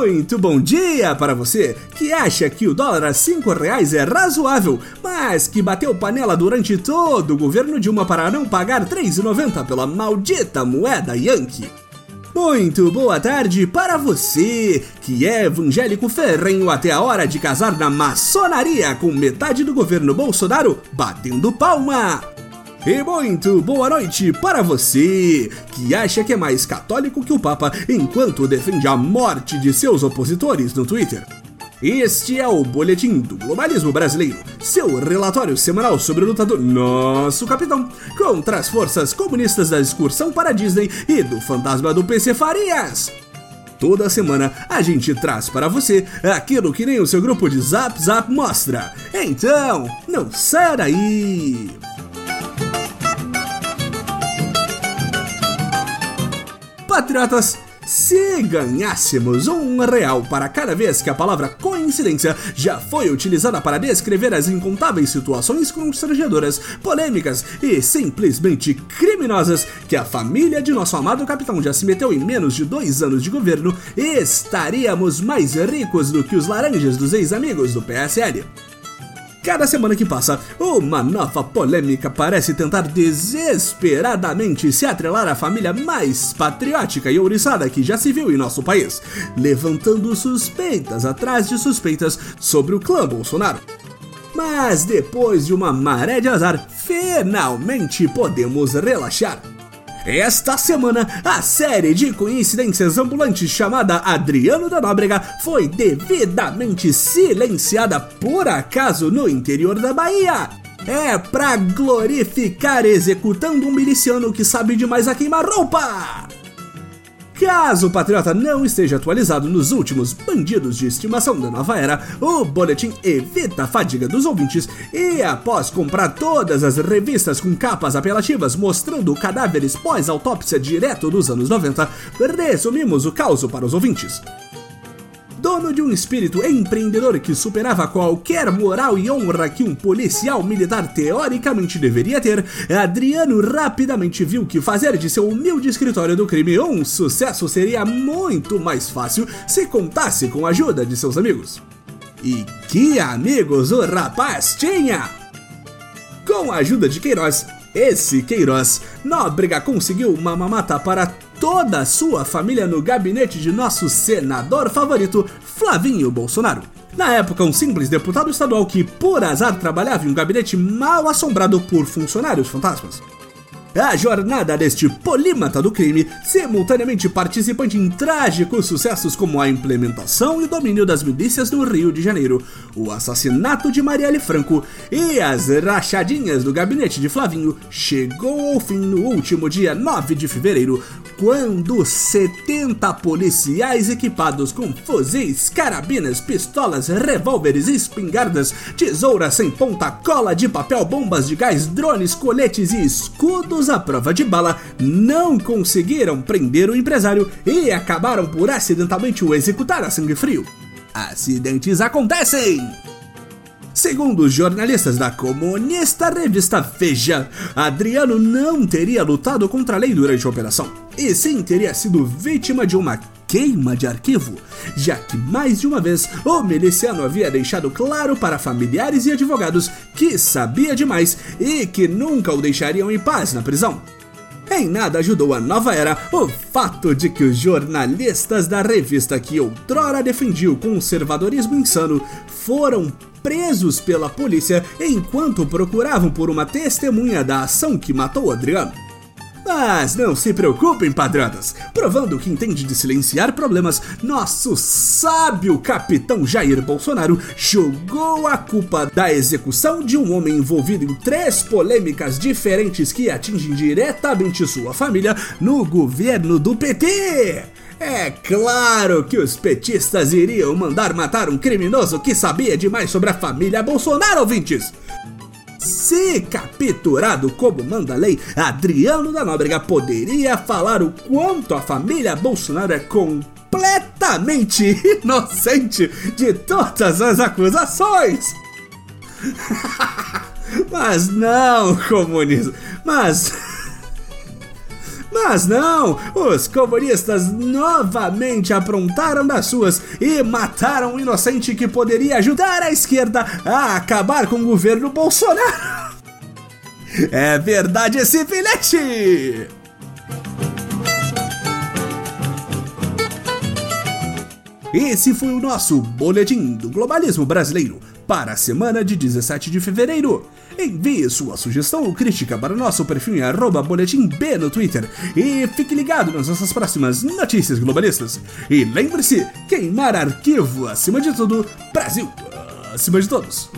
Muito bom dia para você que acha que o dólar a 5 reais é razoável, mas que bateu panela durante todo o governo Dilma para não pagar 3,90 pela maldita moeda Yankee. Muito boa tarde para você que é evangélico ferrenho até a hora de casar na maçonaria com metade do governo Bolsonaro batendo palma. E muito boa noite para você que acha que é mais católico que o Papa enquanto defende a morte de seus opositores no Twitter. Este é o Boletim do Globalismo Brasileiro, seu relatório semanal sobre o lutador Nosso Capitão contra as forças comunistas da excursão para Disney e do fantasma do PC Farias. Toda semana a gente traz para você aquilo que nem o seu grupo de Zap Zap mostra. Então, não saia daí! Patriotas, se ganhássemos um real para cada vez que a palavra coincidência já foi utilizada para descrever as incontáveis situações constrangedoras, polêmicas e simplesmente criminosas que a família de nosso amado capitão já se meteu em menos de dois anos de governo, estaríamos mais ricos do que os laranjas dos ex-amigos do PSL. Cada semana que passa, uma nova polêmica parece tentar desesperadamente se atrelar à família mais patriótica e ouriçada que já se viu em nosso país, levantando suspeitas atrás de suspeitas sobre o clã Bolsonaro. Mas depois de uma maré de azar, finalmente podemos relaxar. Esta semana, a série de coincidências ambulantes chamada Adriano da Nóbrega foi devidamente silenciada por acaso no interior da Bahia. É pra glorificar executando um miliciano que sabe demais a queimar roupa! Caso o Patriota não esteja atualizado nos últimos bandidos de estimação da nova era, o boletim evita a fadiga dos ouvintes e, após comprar todas as revistas com capas apelativas mostrando cadáveres pós-autópsia direto dos anos 90, resumimos o caos para os ouvintes. Dono de um espírito empreendedor que superava qualquer moral e honra que um policial militar teoricamente deveria ter, Adriano rapidamente viu que fazer de seu humilde escritório do crime um sucesso seria muito mais fácil se contasse com a ajuda de seus amigos. E que amigos o rapaz tinha! Com a ajuda de Queiroz, esse Queiroz, Nóbrega conseguiu uma mamata para toda a sua família no gabinete de nosso senador favorito, Flavinho Bolsonaro. Na época, um simples deputado estadual que, por azar, trabalhava em um gabinete mal assombrado por funcionários fantasmas. A jornada deste polímata do crime, simultaneamente participante em trágicos sucessos como a implementação e domínio das milícias no Rio de Janeiro, o assassinato de Marielle Franco e as rachadinhas do gabinete de Flavinho, chegou ao fim no último dia 9 de fevereiro, quando 70 policiais equipados com fuzis, carabinas, pistolas, revólveres, espingardas, tesouras sem ponta, cola de papel, bombas de gás, drones, coletes e escudos à prova de bala, não conseguiram prender o empresário e acabaram por acidentalmente o executar a sangue frio. Acidentes acontecem! Segundo os jornalistas da comunista revista Veja, Adriano não teria lutado contra a lei durante a operação, e sim teria sido vítima de uma queima de arquivo, já que mais de uma vez o miliciano havia deixado claro para familiares e advogados que sabia demais e que nunca o deixariam em paz na prisão. Em nada ajudou a nova era o fato de que os jornalistas da revista que outrora defendia o conservadorismo insano foram presos pela polícia enquanto procuravam por uma testemunha da ação que matou Adriano. Mas não se preocupem, padradas. Provando que entende de silenciar problemas, nosso sábio capitão Jair Bolsonaro jogou a culpa da execução de um homem envolvido em três polêmicas diferentes que atingem diretamente sua família no governo do PT. É claro que os petistas iriam mandar matar um criminoso que sabia demais sobre a família Bolsonaro, ouvintes. Se capturado como manda a lei, Adriano da Nóbrega poderia falar o quanto a família Bolsonaro é completamente inocente de todas as acusações. Mas não, comunismo. Mas Mas não, os comunistas novamente aprontaram das suas e mataram um inocente que poderia ajudar a esquerda a acabar com o governo Bolsonaro. É verdade esse filete! Esse foi o nosso Boletim do Globalismo Brasileiro para a semana de 17 de fevereiro. Envie sua sugestão ou crítica para nosso perfil em arroba boletimb no Twitter e fique ligado nas nossas próximas notícias globalistas. E lembre-se, queimar arquivo acima de tudo, Brasil acima de todos.